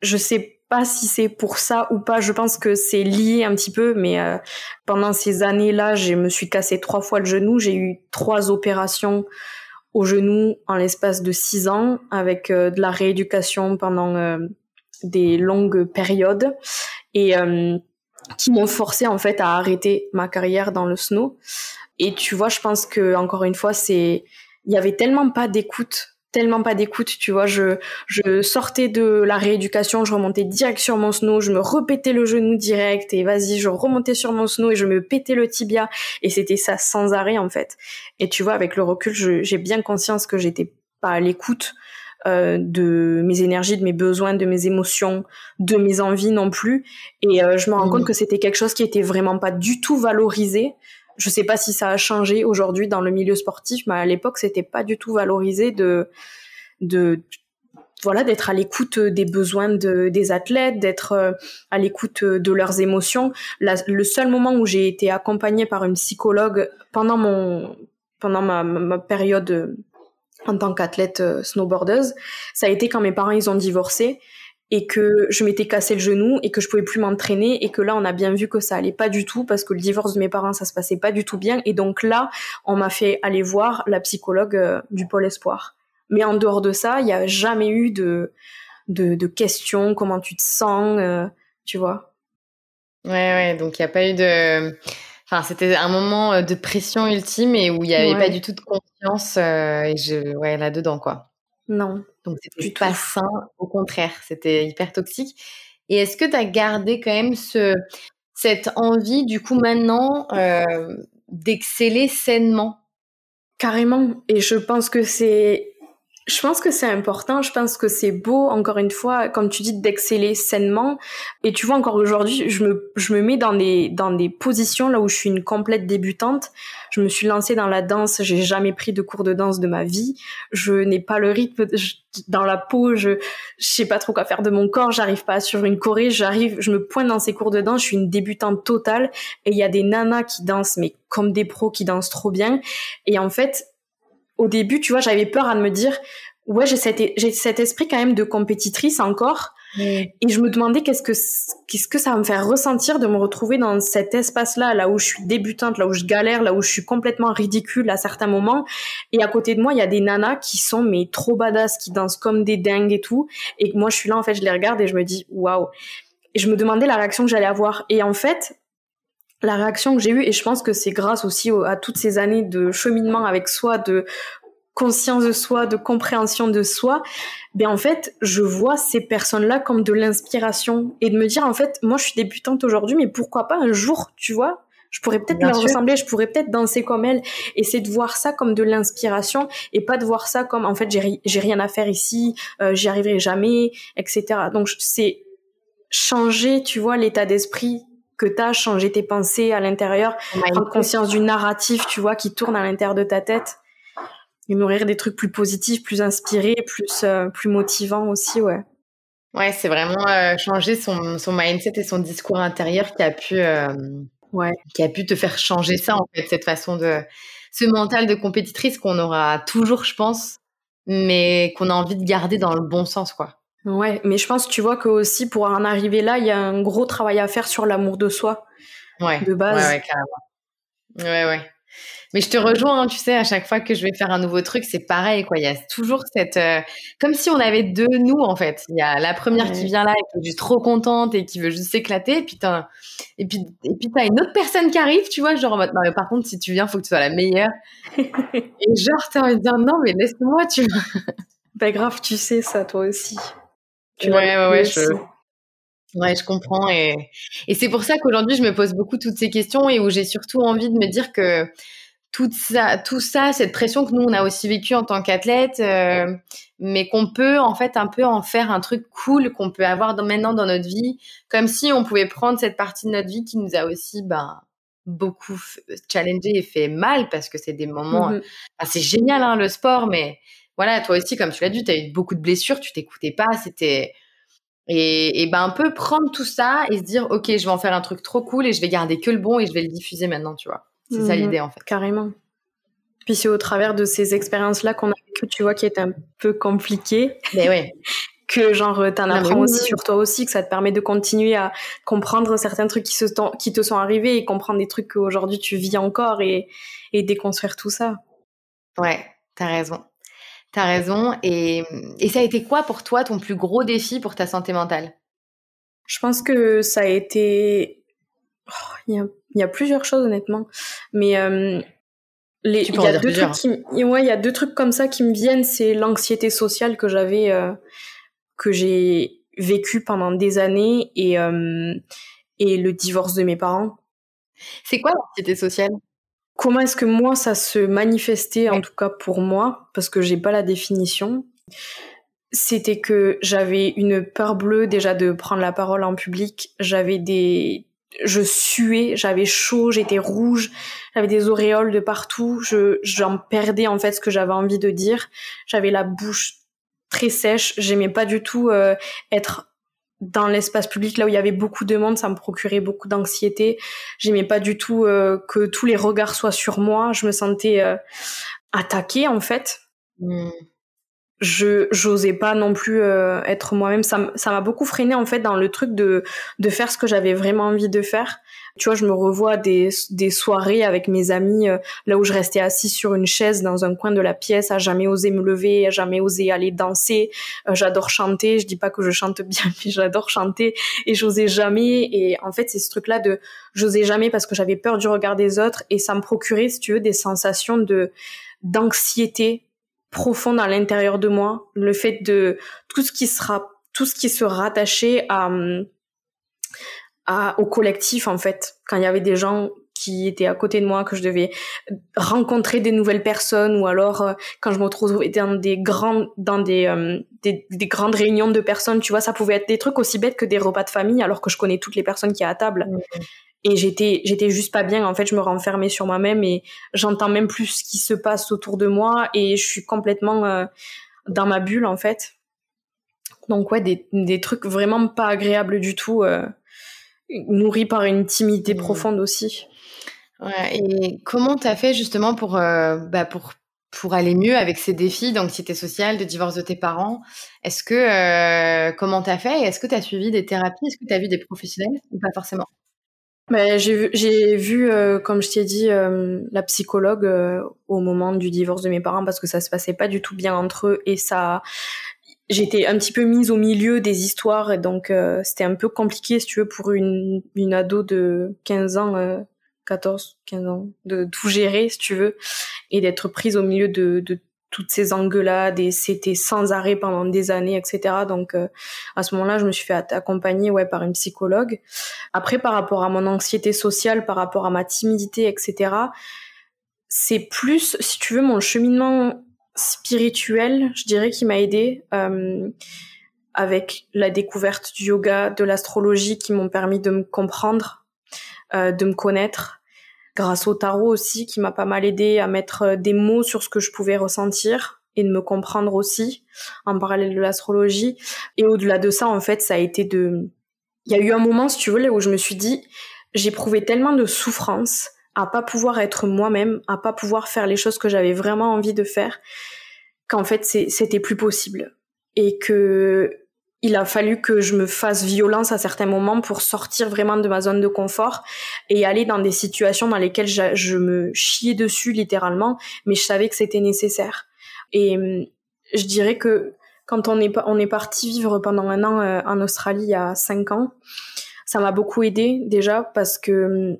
je sais pas si c'est pour ça ou pas. Je pense que c'est lié un petit peu, mais euh, pendant ces années-là, je me suis cassé trois fois le genou. J'ai eu trois opérations au genou en l'espace de six ans, avec euh, de la rééducation pendant euh, des longues périodes et euh, qui m'ont forcé en fait à arrêter ma carrière dans le snow. Et tu vois, je pense que encore une fois, c'est il y avait tellement pas d'écoute tellement pas d'écoute, tu vois, je je sortais de la rééducation, je remontais direct sur mon snow, je me repétais le genou direct et vas-y, je remontais sur mon snow et je me pétais le tibia et c'était ça sans arrêt en fait. Et tu vois, avec le recul, j'ai bien conscience que j'étais pas à l'écoute euh, de mes énergies, de mes besoins, de mes émotions, de mes envies non plus. Et euh, je me rends compte mmh. que c'était quelque chose qui était vraiment pas du tout valorisé. Je sais pas si ça a changé aujourd'hui dans le milieu sportif, mais à l'époque c'était pas du tout valorisé de de voilà d'être à l'écoute des besoins de, des athlètes, d'être euh, à l'écoute de leurs émotions. le seul moment où j'ai été accompagnée par une psychologue pendant mon pendant ma, ma période en tant qu'athlète euh, snowboardeuse, ça a été quand mes parents ils ont divorcé et que je m'étais cassé le genou et que je pouvais plus m'entraîner et que là on a bien vu que ça allait pas du tout parce que le divorce de mes parents ça se passait pas du tout bien et donc là on m'a fait aller voir la psychologue euh, du pôle espoir. Mais en dehors de ça, il y a jamais eu de de, de questions comment tu te sens, euh, tu vois. Ouais ouais, donc il y a pas eu de Enfin, c'était un moment euh, de pression ultime et où il n'y avait pas du tout de confiance euh, et je, ouais, là-dedans, quoi. Non. Donc, c'était pas sain, au contraire, c'était hyper toxique. Et est-ce que tu as gardé quand même ce, cette envie, du coup, maintenant, euh, d'exceller sainement? Carrément. Et je pense que c'est je pense que c'est important, je pense que c'est beau, encore une fois, comme tu dis, d'exceller sainement. Et tu vois, encore aujourd'hui, je me, je me mets dans des, dans des positions là où je suis une complète débutante. Je me suis lancée dans la danse, j'ai jamais pris de cours de danse de ma vie. Je n'ai pas le rythme dans la peau, je, je sais pas trop quoi faire de mon corps, j'arrive pas à suivre une choré, j'arrive, je me pointe dans ces cours de danse, je suis une débutante totale. Et il y a des nanas qui dansent, mais comme des pros qui dansent trop bien. Et en fait, au début, tu vois, j'avais peur à me dire, ouais, j'ai cet, j'ai cet esprit quand même de compétitrice encore. Et je me demandais qu'est-ce que, qu'est-ce que ça va me faire ressentir de me retrouver dans cet espace-là, là où je suis débutante, là où je galère, là où je suis complètement ridicule à certains moments. Et à côté de moi, il y a des nanas qui sont, mais trop badass, qui dansent comme des dingues et tout. Et moi, je suis là, en fait, je les regarde et je me dis, waouh. Et je me demandais la réaction que j'allais avoir. Et en fait, la réaction que j'ai eue, et je pense que c'est grâce aussi à toutes ces années de cheminement avec soi, de conscience de soi, de compréhension de soi, ben en fait, je vois ces personnes-là comme de l'inspiration et de me dire en fait, moi je suis débutante aujourd'hui, mais pourquoi pas un jour, tu vois, je pourrais peut-être leur ressembler, je pourrais peut-être danser comme elles. Et c'est de voir ça comme de l'inspiration et pas de voir ça comme en fait j'ai j'ai rien à faire ici, euh, j'y arriverai jamais, etc. Donc c'est changer, tu vois, l'état d'esprit que t'as, changer tes pensées à l'intérieur, prendre conscience du narratif, tu vois, qui tourne à l'intérieur de ta tête et nourrir des trucs plus positifs, plus inspirés, plus euh, plus motivants aussi, ouais. Ouais, c'est vraiment euh, changer son, son mindset et son discours intérieur qui a pu euh, ouais. qui a pu te faire changer ça en fait, cette façon de ce mental de compétitrice qu'on aura toujours, je pense, mais qu'on a envie de garder dans le bon sens, quoi. Ouais, mais je pense, tu vois, que aussi pour en arriver là, il y a un gros travail à faire sur l'amour de soi. Ouais. De base. Ouais, ouais, carrément. Ouais, ouais. Mais je te rejoins, hein, tu sais, à chaque fois que je vais faire un nouveau truc, c'est pareil, quoi. Il y a toujours cette, euh, comme si on avait deux nous en fait. Il y a la première qui vient là et qui est juste trop contente et qui veut juste s'éclater, et puis t'as, et puis, et puis t'as une autre personne qui arrive, tu vois, genre non mais par contre si tu viens, faut que tu sois la meilleure. et genre t'as envie de dire non mais laisse-moi, tu. bah grave, tu sais ça toi aussi. Tu ouais, ouais, ouais, je. Ouais, je comprends. Et, et c'est pour ça qu'aujourd'hui, je me pose beaucoup toutes ces questions et où j'ai surtout envie de me dire que tout ça, tout ça, cette pression que nous on a aussi vécu en tant qu'athlète, euh, mais qu'on peut en fait un peu en faire un truc cool qu'on peut avoir maintenant dans notre vie, comme si on pouvait prendre cette partie de notre vie qui nous a aussi ben beaucoup challengé et fait mal parce que c'est des moments, mmh c'est génial hein, le sport, mais voilà toi aussi comme tu l'as dit, tu as eu beaucoup de blessures, tu t'écoutais pas, c'était et, et, ben un peu prendre tout ça et se dire ok je vais en faire un truc trop cool et je vais garder que le bon et je vais le diffuser maintenant, tu vois. C'est ça mhm. l'idée en fait. Carrément. Puis c'est au travers de ces expériences-là qu'on a vécu, tu vois, qui est un peu compliqué. Mais ouais. que genre t'en apprends aussi sur toi aussi, que ça te permet de continuer à comprendre certains trucs qui, se qui te sont arrivés et comprendre des trucs qu'aujourd'hui tu vis encore et, et déconstruire tout ça. Ouais, t'as raison. T'as raison. Et, et ça a été quoi pour toi ton plus gros défi pour ta santé mentale? Je pense que ça a été... Oh, il y a il y a plusieurs choses honnêtement, mais euh, les, il y a deux trucs qui, ouais, il y a deux trucs comme ça qui me viennent. C'est l'anxiété sociale que j'avais, euh, que j'ai vécu pendant des années et euh, et le divorce de mes parents. C'est quoi l'anxiété sociale? Comment est-ce que moi ça se manifestait en tout cas pour moi parce que j'ai pas la définition. C'était que j'avais une peur bleue déjà de prendre la parole en public. J'avais des je suais, j'avais chaud, j'étais rouge, j'avais des auréoles de partout, je j'en perdais en fait ce que j'avais envie de dire. J'avais la bouche très sèche, j'aimais pas du tout euh, être dans l'espace public là où il y avait beaucoup de monde, ça me procurait beaucoup d'anxiété. J'aimais pas du tout euh, que tous les regards soient sur moi, je me sentais euh, attaquée en fait. Mmh je j'osais pas non plus euh, être moi-même. Ça m'a beaucoup freiné en fait dans le truc de de faire ce que j'avais vraiment envie de faire. Tu vois je me revois des des soirées avec mes amis euh, là où je restais assise sur une chaise dans un coin de la pièce à jamais oser me lever à jamais oser aller danser. Euh, j'adore chanter. Je dis pas que je chante bien mais j'adore chanter. Et j'osais jamais. Et en fait c'est ce truc là de j'osais jamais parce que j'avais peur du regard des autres. Et ça me procurait si tu veux des sensations de d'anxiété profonde à l'intérieur de moi, le fait de tout ce qui sera tout ce qui se rattachait à, au collectif en fait, quand il y avait des gens qui étaient à côté de moi, que je devais rencontrer des nouvelles personnes, ou alors euh, quand je me retrouvais dans des grandes, dans des, euh, des, des, grandes réunions de personnes, tu vois, ça pouvait être des trucs aussi bêtes que des repas de famille, alors que je connais toutes les personnes qui a à table. Mmh et j'étais j'étais juste pas bien. En fait je me renfermais sur moi-même et j'entends même plus ce qui se passe autour de moi et je suis complètement euh, dans ma bulle en fait. Donc ouais des, des trucs vraiment pas agréables du tout euh, nourris par une timidité mmh. profonde aussi. Ouais, et comment t'as fait justement pour euh, bah pour pour aller mieux avec ces défis d'anxiété sociale, de divorce de tes parents? Est-ce que euh, comment t'as fait? Est-ce que t'as suivi des thérapies? Est-ce que t'as vu des professionnels ou pas forcément? Bah, j'ai vu, vu euh, comme je t'ai dit, euh, la psychologue euh, au moment du divorce de mes parents parce que ça se passait pas du tout bien entre eux et ça, j'étais un petit peu mise au milieu des histoires et donc c'était un peu compliqué si tu veux pour une, une ado de 15 ans, 14, 15 ans, de tout gérer si tu veux et d'être prise au milieu de, de toutes ces engueulades et c'était sans arrêt pendant des années, etc. Donc euh, à ce moment-là, je me suis fait accompagner ouais par une psychologue. Après, par rapport à mon anxiété sociale, par rapport à ma timidité, etc. C'est plus, si tu veux, mon cheminement spirituel, je dirais, qui m'a aidé euh, avec la découverte du yoga, de l'astrologie, qui m'ont permis de me comprendre, euh, de me connaître grâce au tarot aussi, qui m'a pas mal aidé à mettre euh, des mots sur ce que je pouvais ressentir et de me comprendre aussi en parallèle de l'astrologie. Et au-delà de ça, en fait, ça a été de... Il y a eu un moment, si tu veux, où je me suis dit, j'éprouvais tellement de souffrance à pas pouvoir être moi-même, à pas pouvoir faire les choses que j'avais vraiment envie de faire, qu'en fait, c'était plus possible. Et que il a fallu que je me fasse violence à certains moments pour sortir vraiment de ma zone de confort et aller dans des situations dans lesquelles je, me chiais dessus littéralement, mais je savais que c'était nécessaire. Et hum, je dirais que quand on est, parti vivre pendant un an euh, en Australie il y a cinq ans, ça m'a beaucoup aidé déjà parce que hum,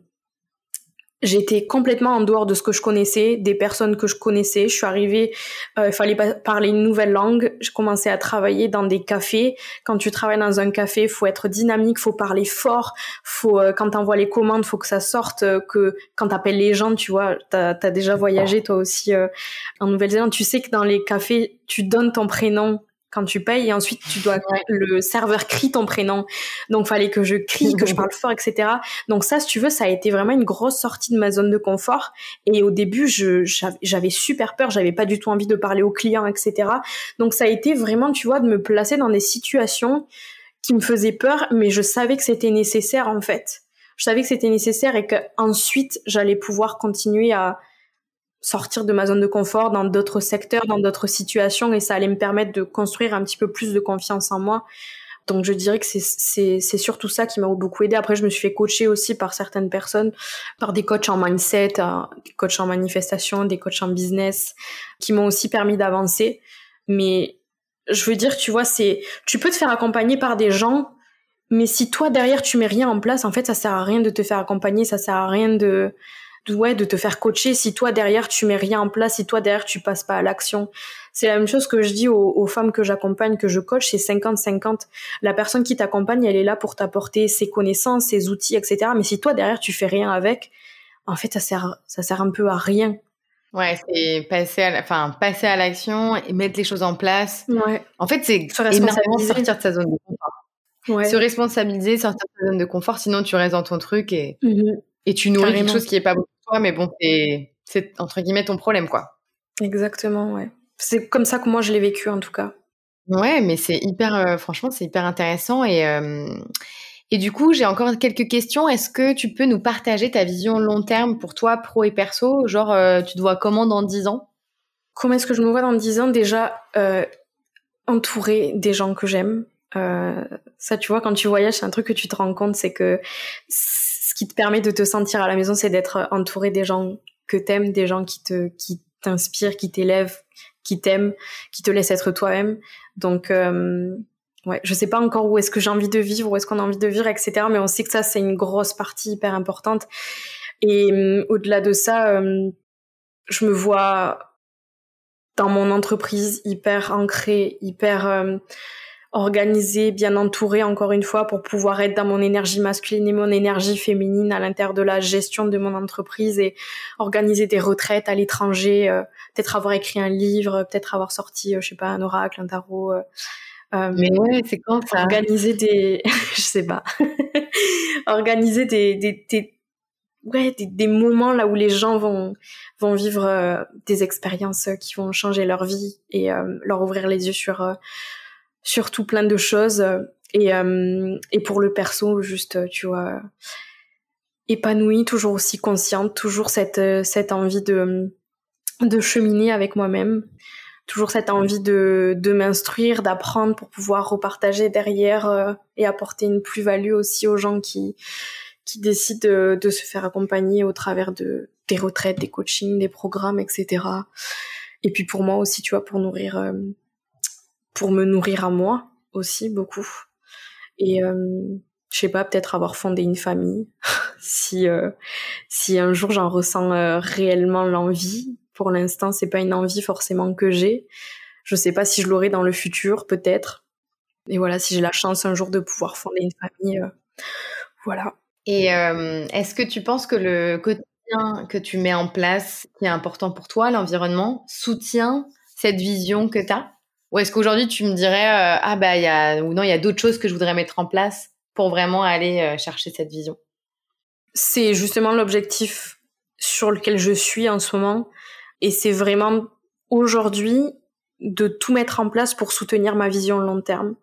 J'étais complètement en dehors de ce que je connaissais, des personnes que je connaissais. Je suis arrivée, euh, il fallait parler une nouvelle langue. J'ai commencé à travailler dans des cafés. Quand tu travailles dans un café, faut être dynamique, faut parler fort. Faut euh, quand t'envoies les commandes, faut que ça sorte. Euh, que quand t'appelles les gens, tu vois, t'as as déjà voyagé toi aussi euh, en Nouvelle-Zélande. Tu sais que dans les cafés, tu donnes ton prénom quand tu payes et ensuite tu dois le serveur crie ton prénom. Donc fallait que je crie que je parle fort etc donc ça si tu veux ça a été vraiment une grosse sortie de ma zone de confort. Et au début je j'avais super peur. J'avais pas du tout envie de parler aux clients etc donc ça a été vraiment tu vois de me placer dans des situations qui me faisaient peur mais je savais que c'était nécessaire en fait. Je savais que c'était nécessaire et que ensuite j'allais pouvoir continuer à sortir de ma zone de confort dans d'autres secteurs, dans d'autres situations, et ça allait me permettre de construire un petit peu plus de confiance en moi. Donc je dirais que c'est surtout ça qui m'a beaucoup aidé. Après, je me suis fait coacher aussi par certaines personnes, par des coachs en mindset, euh, des coachs en manifestation, des coachs en business, qui m'ont aussi permis d'avancer. Mais je veux dire, tu vois, c'est tu peux te faire accompagner par des gens, mais si toi derrière tu mets rien en place, en fait, ça sert à rien de te faire accompagner, ça sert à rien de ouais, de te faire coacher si toi derrière tu mets rien en place, si toi derrière tu passes pas à l'action. C'est la même chose que je dis aux, femmes que j'accompagne, que je coach, c'est 50-50. La personne qui t'accompagne, elle est là pour t'apporter ses connaissances, ses outils, etc. Mais si toi derrière tu fais rien avec, en fait ça sert, ça sert un peu à rien. Ouais, c'est passer à, enfin passer à l'action et mettre les choses en place. Ouais. En fait, c'est énormément sortir de sa zone de confort. Ouais. Se responsabiliser, sortir de sa zone de confort, sinon tu restes dans ton truc et, mmh et tu nourris quelque chose qui est pas bon pour toi, mais bon, c'est entre guillemets ton problème, quoi. Exactement, ouais. C'est comme ça que moi je l'ai vécu en tout cas. Ouais, mais c'est hyper, euh, franchement, c'est hyper intéressant et euh, et du coup, j'ai encore quelques questions. Est-ce que tu peux nous partager ta vision long terme pour toi, pro et perso? Genre, euh, tu te vois comment dans 10 ans? Comment est-ce que je me vois dans 10 ans? Déjà, entourée des gens que j'aime. ça, tu vois, quand tu voyages, c'est un truc que tu te rends compte, c'est que qui te permet de te sentir à la maison, c'est d'être entouré des gens que t'aimes, des gens qui te, qui t'inspirent, qui t'élèvent, qui t'aiment, qui te laissent être toi-même. Donc, euh, ouais, je sais pas encore où est-ce que j'ai envie de vivre, où est-ce qu'on a envie de vivre, etc. Mais on sait que ça, c'est une grosse partie hyper importante. Et euh, au-delà de ça, euh, je me vois dans mon entreprise hyper ancrée, hyper euh, organisée, bien entourée encore une fois pour pouvoir être dans mon énergie masculine et mon énergie féminine à l'intérieur de la gestion de mon entreprise et organiser des retraites à l'étranger, euh, peut-être avoir écrit un livre, peut-être avoir sorti, euh, je sais pas, un oracle, un tarot. Euh, euh mais ouais, c'est quand ça? Organiser des, je sais pas, organiser des, des, des ouais, des, des, moments là où les gens vont vont vivre des expériences qui vont changer leur vie et leur ouvrir les yeux sur surtout plein de choses et euh, et pour le perso juste tu vois épanouie toujours aussi consciente toujours cette cette envie de de cheminer avec moi-même toujours cette envie de de m'instruire d'apprendre pour pouvoir repartager derrière euh, et apporter une plus-value aussi aux gens qui qui décident de, de, se faire accompagner au travers de des retraites des coachings des programmes etc et puis pour moi aussi tu vois pour nourrir euh, pour me nourrir à moi aussi beaucoup. Et euh, je sais pas, peut-être avoir fondé une famille si euh, si un jour j'en ressens euh, réellement l'envie Pour l'instant, c'est pas une envie forcément que j'ai. Je sais pas si je l'aurai dans le futur, peut-être. Et voilà, si j'ai la chance un jour de pouvoir fonder une famille, voilà. Et est-ce que tu penses que le quotidien que tu mets en place, qui est important pour toi, l'environnement, soutient cette vision que tu as Ou est-ce qu'aujourd'hui tu me dirais, euh, ah bah, il y a, ou non, il y a d'autres choses que je voudrais mettre en place pour vraiment aller chercher cette vision? C'est justement l'objectif sur lequel je suis en ce moment. Et c'est vraiment aujourd'hui de tout mettre en place pour soutenir ma vision long terme.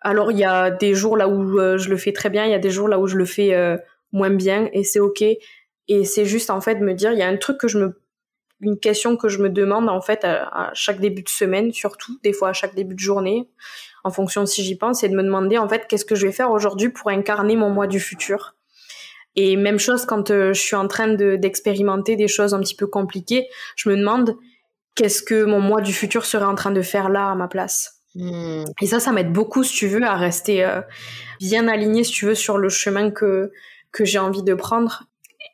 Alors il y a des jours là où euh, je le fais très bien, il y a des jours là où je le fais euh, moins bien et c'est ok. Et c'est juste en fait me dire, il y a un truc que je me, une question que je me demande en fait à, chaque début de semaine, surtout des fois à chaque début de journée, en fonction si j'y pense, c'est de me demander en fait qu'est-ce que je vais faire aujourd'hui pour incarner mon moi du futur. Et même chose quand euh, je suis en train d'expérimenter des choses un petit peu compliquées, je me demande qu'est-ce que mon moi du futur serait en train de faire là à ma place? Hmm. Et ça, ça m'aide beaucoup, si tu veux, à rester euh, bien aligné, si tu veux, sur le chemin que que j'ai envie de prendre.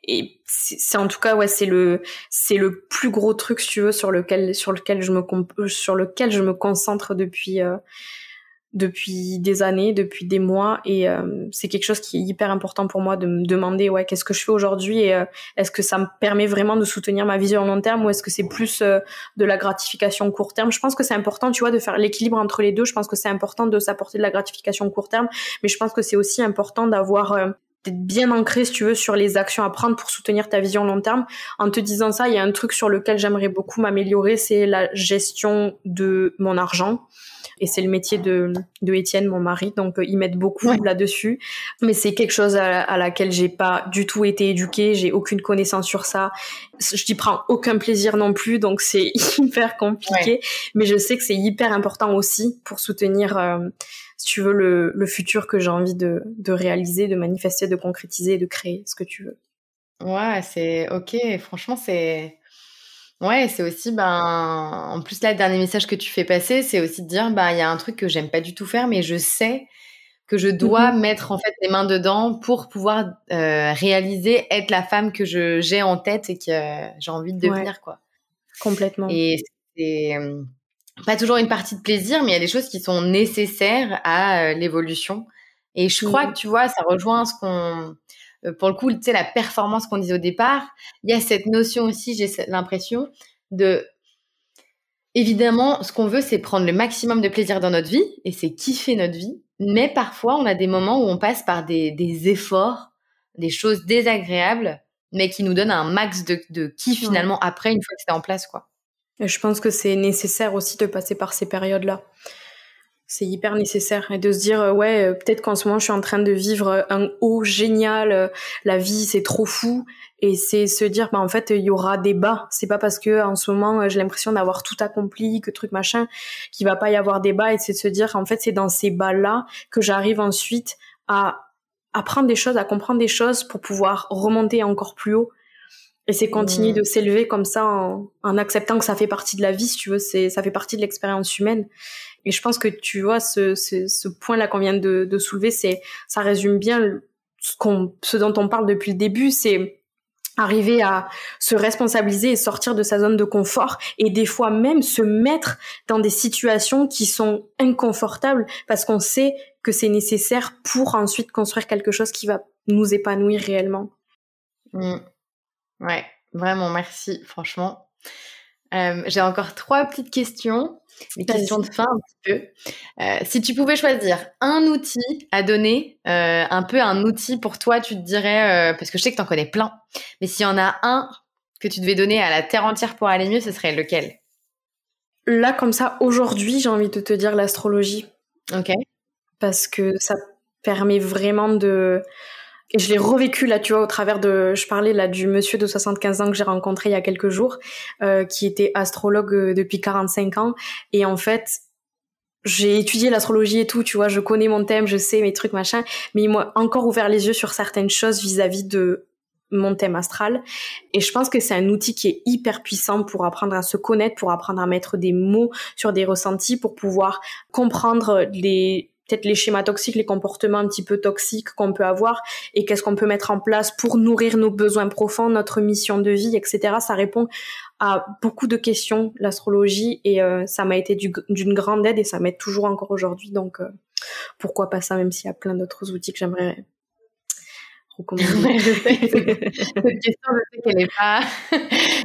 Et c'est en tout cas, ouais, c'est le c'est le plus gros truc, si tu veux, sur lequel sur lequel je me sur lequel je me concentre depuis euh, depuis des années, depuis des mois, et euh, c'est quelque chose qui est hyper important pour moi de me demander ouais qu'est-ce que je fais aujourd'hui et euh, est-ce que ça me permet vraiment de soutenir ma vision long terme ou est-ce que c'est plus euh, de la gratification court terme? Je pense que c'est important, tu vois, de faire l'équilibre entre les deux. Je pense que c'est important de s'apporter de la gratification court terme, mais je pense que c'est aussi important d'avoir d'être bien ancré, si tu veux, sur les actions à prendre pour soutenir ta vision long terme. En te disant ça, il y a un truc sur lequel j'aimerais beaucoup m'améliorer, c'est la gestion de mon argent et c'est le métier de, de Étienne, mon mari, donc euh, ils m'aident beaucoup là-dessus. Mais c'est quelque chose à, laquelle j'ai pas du tout été éduquée, j'ai aucune connaissance sur ça. Je n'y prends aucun plaisir non plus, donc c'est hyper compliqué. Mais je sais que c'est hyper important aussi pour soutenir, euh, si tu veux, le, le futur que j'ai envie de, de réaliser, de manifester, de concrétiser, de créer ce que tu veux. Ouais, c'est ok. Franchement, c'est Ouais, c'est aussi, ben, en plus là, le dernier message que tu fais passer, c'est aussi de dire, ben, il y a un truc que j'aime pas du tout faire, mais je sais que je dois mmh mettre en fait les mains dedans pour pouvoir euh, réaliser, être la femme que je j'ai en tête et que j'ai envie de devenir, quoi. Complètement. Et c'est pas toujours une partie de plaisir, mais il y a des choses qui sont nécessaires à euh, l'évolution. Et je crois mmh que tu vois, ça rejoint ce qu'on euh, pour le coup, tu sais, la performance qu'on disait au départ, il y a cette notion aussi, j'ai l'impression, de évidemment, ce qu'on veut, c'est prendre le maximum de plaisir dans notre vie et c'est kiffer notre vie. Mais parfois, on a des moments où on passe par des, efforts, des choses désagréables, mais qui nous donnent un max de, de kiff finalement après, une fois que c'est en place, quoi. Je pense que c'est nécessaire aussi de passer par ces périodes-là. C'est hyper nécessaire. Et de se dire euh, ouais euh, peut-être qu'en ce moment je suis en train de vivre euh, un haut génial la vie c'est trop fou. Et c'est se dire bah en fait il y aura des bas. C'est pas parce que en ce moment j'ai l'impression d'avoir tout accompli que truc machin qu'il va pas y avoir des bas. Et c'est de se dire en fait c'est dans ces bas là que j'arrive ensuite à apprendre des choses à comprendre des choses pour pouvoir remonter encore plus haut et c'est continuer mmh. de s'élever comme ça en, en, acceptant que ça fait partie de la vie, si tu veux, c'est ça fait partie de l'expérience humaine. Et je pense que tu vois ce, ce, ce point-là qu'on vient de, de soulever, c'est ça résume bien ce, qu'on, ce dont on parle depuis le début, c'est arriver à se responsabiliser et sortir de sa zone de confort et des fois même se mettre dans des situations qui sont inconfortables parce qu'on sait que c'est nécessaire pour ensuite construire quelque chose qui va nous épanouir réellement. Mmh. Ouais, vraiment merci, franchement. Euh, j'ai encore trois petites questions, des questions de fin un petit peu. Euh, si tu pouvais choisir un outil à donner, euh, un peu un outil pour toi, tu te dirais, parce que je sais que tu en connais plein, mais s'il y en a un que tu devais donner à la terre entière pour aller mieux, ce serait lequel? Là, comme ça, aujourd'hui, j'ai envie de te dire l'astrologie. Ok. Parce que ça permet vraiment de et je l'ai revécu là, tu vois, au travers de, je parlais là du monsieur de 75 ans que j'ai rencontré il y a quelques jours, euh, qui était astrologue euh, depuis 45 ans. Et en fait, j'ai étudié l'astrologie et tout, tu vois, je connais mon thème, je sais mes trucs, machin, mais il m'a encore ouvert les yeux sur certaines choses vis-à-vis de mon thème astral. Et je pense que c'est un outil qui est hyper puissant pour apprendre à se connaître, pour apprendre à mettre des mots sur des ressentis, pour pouvoir comprendre les peut-être les schémas toxiques, les comportements un petit peu toxiques qu'on peut avoir et qu'est-ce qu'on peut mettre en place pour nourrir nos besoins profonds, notre mission de vie, etc. Ça répond à beaucoup de questions, l'astrologie, et euh, ça m'a été d'une grande aide et ça m'aide toujours encore aujourd'hui. Donc, euh, pourquoi pas ça, même s'il y a plein d'autres outils que j'aimerais recommander. Cette question, je sais qu'elle est pas,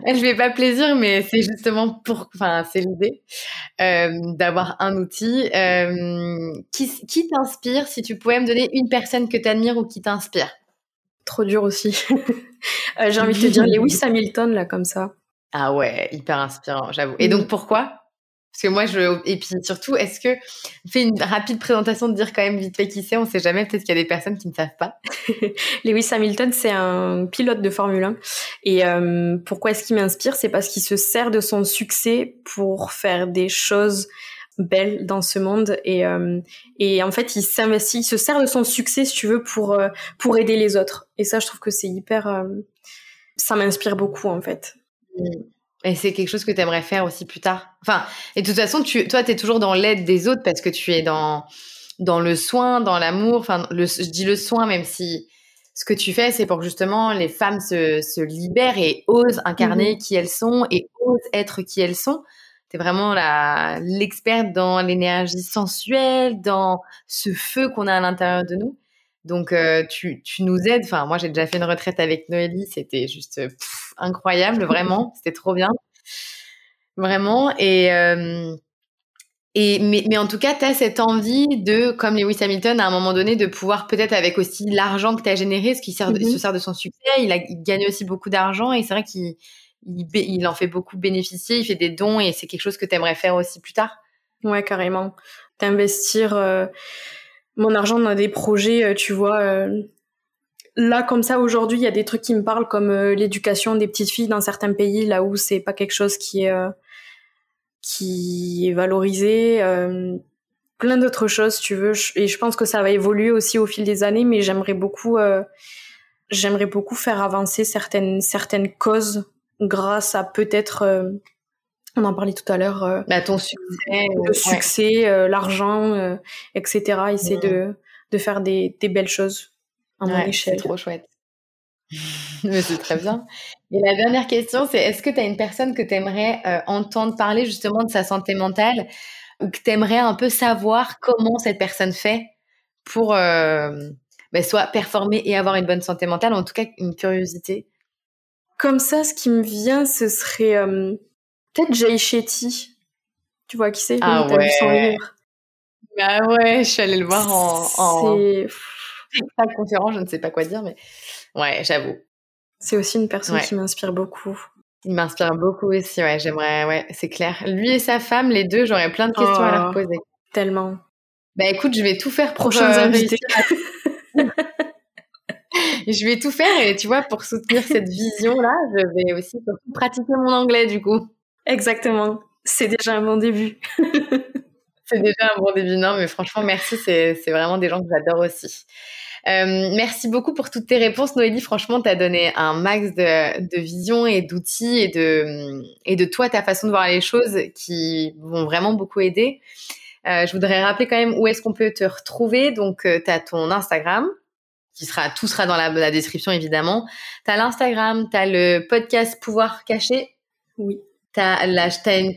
elle fait pas plaisir, mais c'est justement pour, enfin, c'est l'idée euh, d'avoir un outil qui, qui t'inspire. Si tu pouvais me donner une personne que tu admires ou qui t'inspire? Trop dur aussi. J'ai envie de te dire Lewis Hamilton là comme ça. Ah ouais, hyper inspirant, j'avoue. Et donc mmh. pourquoi? Parce que moi, je et puis surtout, est-ce que fais une rapide présentation de dire quand même vite fait qui c'est On sait jamais, peut-être qu'il y a des personnes qui ne savent pas. Lewis Hamilton, c'est un pilote de Formule 1. Et euh, pourquoi est-ce qu'il m'inspire? C'est parce qu'il se sert de son succès pour faire des choses belles dans ce monde. Et euh, et en fait il s'investit il se sert de son succès si tu veux pour euh, pour aider les autres. Et ça je trouve que c'est hyper ça m'inspire beaucoup en fait et c'est quelque chose que tu aimerais faire aussi plus tard. Enfin, et de toute façon, tu, toi, tu es toujours dans l'aide des autres parce que tu es dans, dans le soin, dans l'amour. Enfin, le, je dis le soin, même si ce que tu fais, c'est pour que justement les femmes se, se libèrent et osent incarner mmh qui elles sont et osent être qui elles sont. Tu es vraiment l'experte dans l'énergie sensuelle, dans ce feu qu'on a à l'intérieur de nous. Donc, euh, tu, tu, nous aides. Enfin, moi, j'ai déjà fait une retraite avec Noélie. C'était juste incroyable, vraiment. C'était trop bien. Vraiment. Et, euh, et mais, mais, en tout cas, tu as cette envie de, comme Lewis Hamilton, à un moment donné, de pouvoir peut-être avec aussi l'argent que tu as généré, ce qui sert mmh se sert de son succès. Il, a, il gagne aussi beaucoup d'argent et c'est vrai qu'il il, il, en fait beaucoup bénéficier. Il fait des dons et c'est quelque chose que tu aimerais faire aussi plus tard. Ouais, carrément. D'investir. Euh mon argent dans des projets, euh, tu vois. Euh, là, comme ça, aujourd'hui, il y a des trucs qui me parlent comme euh, l'éducation des petites filles dans certains pays, là où c'est pas quelque chose qui est qui est valorisé. plein d'autres choses, tu veux. Et je pense que ça va évoluer aussi au fil des années, mais j'aimerais beaucoup, j'aimerais beaucoup faire avancer certaines certaines causes grâce à peut-être on en parlait tout à l'heure. Euh, bah, ton succès. Le succès, euh, l'argent, euh, etc. Essayer de, de faire des, des belles choses à mon échelle. C'est trop chouette. Mais c'est très bien. Et la dernière question, c'est est-ce que tu as une personne que tu aimerais entendre parler justement de sa santé mentale ou que tu aimerais un peu savoir comment cette personne fait pour bah, soit performer et avoir une bonne santé mentale, en tout cas une curiosité? Comme ça, ce qui me vient, ce serait Peut-être Jay Shetty. Tu vois qui c'est? Ah ouais. Bah ouais, je suis allée le voir en, en... C'est conférence, je ne sais pas quoi dire, mais ouais, j'avoue. C'est aussi une personne qui m'inspire beaucoup. Il m'inspire beaucoup aussi, ouais, j'aimerais, ouais, c'est clair. Lui et sa femme, les deux, j'aurais plein de questions à leur oh, poser. Tellement. Bah écoute, je vais tout faire pour Prochains euh, invités. je vais tout faire et tu vois, pour soutenir cette vision-là, je vais aussi pratiquer mon anglais du coup. Exactement. C'est déjà un bon début. c'est déjà un bon début. Non, mais franchement, merci. C'est vraiment des gens que j'adore aussi. Euh, merci beaucoup pour toutes tes réponses, Noélie. Franchement, tu as donné un max de, de vision et d'outils et de, et de toi, ta façon de voir les choses qui vont vraiment beaucoup aider. Euh, je voudrais rappeler quand même où est-ce qu'on peut te retrouver. Donc, euh, tu as ton Instagram, qui sera, tout sera dans la, la description évidemment. Tu as l'Instagram, tu as le podcast Pouvoir Caché. Oui. T'as, une,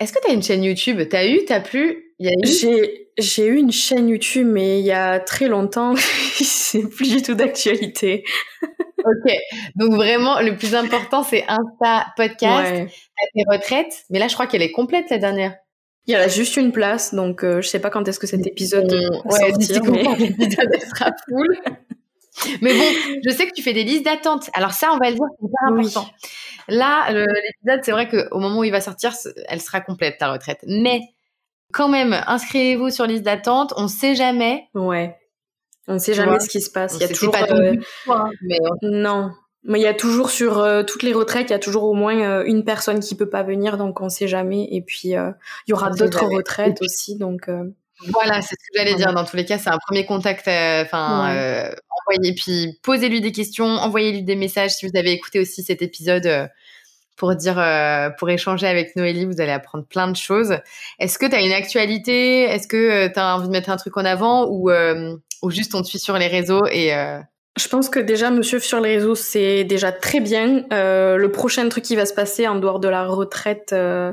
est-ce que tu as une chaîne YouTube? T'as eu T'as plus J'ai, j'ai eu une chaîne YouTube, mais il y a très longtemps, c'est plus du tout d'actualité. ok, donc vraiment, le plus important, c'est Insta, podcast, ouais. tes retraites? Mais là, je crois qu'elle est complète, la dernière. Il y a juste une place, donc euh, je sais pas quand est-ce que cet épisode mmh, va sortir. Mais... l'épisode sera full. Mais bon, je sais que tu fais des listes d'attente. Alors ça, on va le dire, c'est hyper important. Là, l'épisode, c'est vrai qu'au moment où il va sortir, elle sera complète, ta retraite. Mais quand même, inscrivez-vous sur liste d'attente. On ne sait jamais. Ouais. On ne sait jamais ce qui se passe. il y a toujours pas euh, hein, mais non. Mais il y a toujours sur euh, toutes les retraites, il y a toujours au moins euh, une personne qui peut pas venir, donc on ne sait jamais. Et puis il y aura d'autres retraites aussi, donc. Voilà, c'est ce que j'allais dire. Dans tous les cas, c'est un premier contact. Enfin, envoyez, puis posez-lui des questions, envoyez-lui des messages si vous avez écouté aussi cet épisode pour dire, euh, pour échanger avec Noélie. Vous allez apprendre plein de choses. Est-ce que tu as une actualité? Est-ce que tu as envie de mettre un truc en avant? Ou, ou juste on te suit sur les réseaux et je pense que déjà me suivre sur les réseaux, c'est déjà très bien. Euh, le prochain truc qui va se passer en dehors de la retraite euh, euh,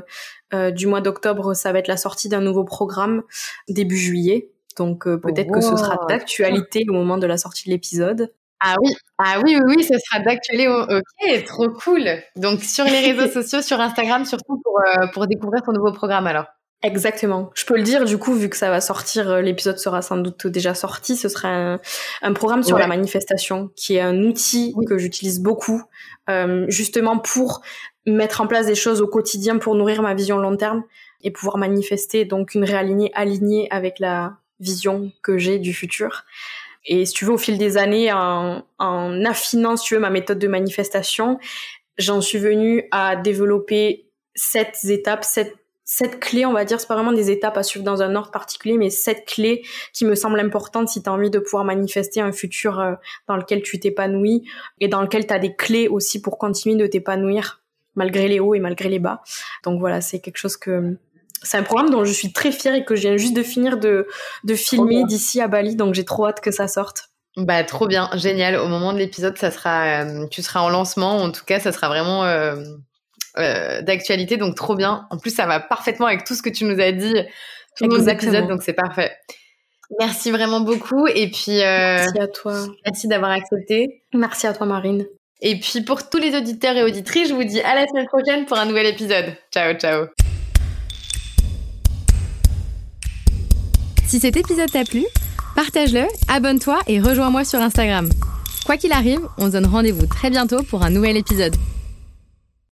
du mois d'octobre, ça va être la sortie d'un nouveau programme début juillet. Donc peut-être que ce sera d'actualité au moment de la sortie de l'épisode. Ah oui, ah oui, oui, oui, ce sera d'actualité. Ok, trop cool. Donc sur les réseaux sociaux, sur Instagram, surtout pour, pour découvrir ton nouveau programme alors. Exactement. Je peux le dire du coup, vu que ça va sortir, euh, l'épisode sera sans doute déjà sorti. Ce sera un, programme sur la manifestation, qui est un outil que j'utilise beaucoup, euh, justement pour mettre en place des choses au quotidien pour nourrir ma vision long terme et pouvoir manifester donc une réalignée alignée avec la vision que j'ai du futur. Et si tu veux, au fil des années, en, affinant, si tu veux, ma méthode de manifestation, j'en suis venue à développer sept étapes, sept cette clé, on va dire, c'est pas vraiment des étapes à suivre dans un ordre particulier, mais cette clé qui me semble importante si tu as envie de pouvoir manifester un futur euh, dans lequel tu t'épanouis et dans lequel tu as des clés aussi pour continuer de t'épanouir malgré les hauts et malgré les bas. Donc voilà, c'est quelque chose que c'est un programme dont je suis très fière et que je viens juste de finir de, de filmer d'ici à Bali, donc j'ai trop hâte que ça sorte. Bah trop bien, génial. Au moment de l'épisode, ça sera, euh, tu seras en lancement. En tout cas, ça sera vraiment euh, euh, d'actualité, donc trop bien. En plus, ça va parfaitement avec tout ce que tu nous as dit, tous nos épisodes, donc c'est parfait. Merci vraiment beaucoup. Et puis, merci à toi. Merci d'avoir accepté. Merci à toi, Marine. Et puis, pour tous les auditeurs et auditrices, je vous dis à la semaine prochaine pour un nouvel épisode. Ciao, ciao. Si cet épisode t'a plu, partage-le, abonne-toi et rejoins-moi sur Instagram. Quoi qu'il arrive, on se donne rendez-vous très bientôt pour un nouvel épisode.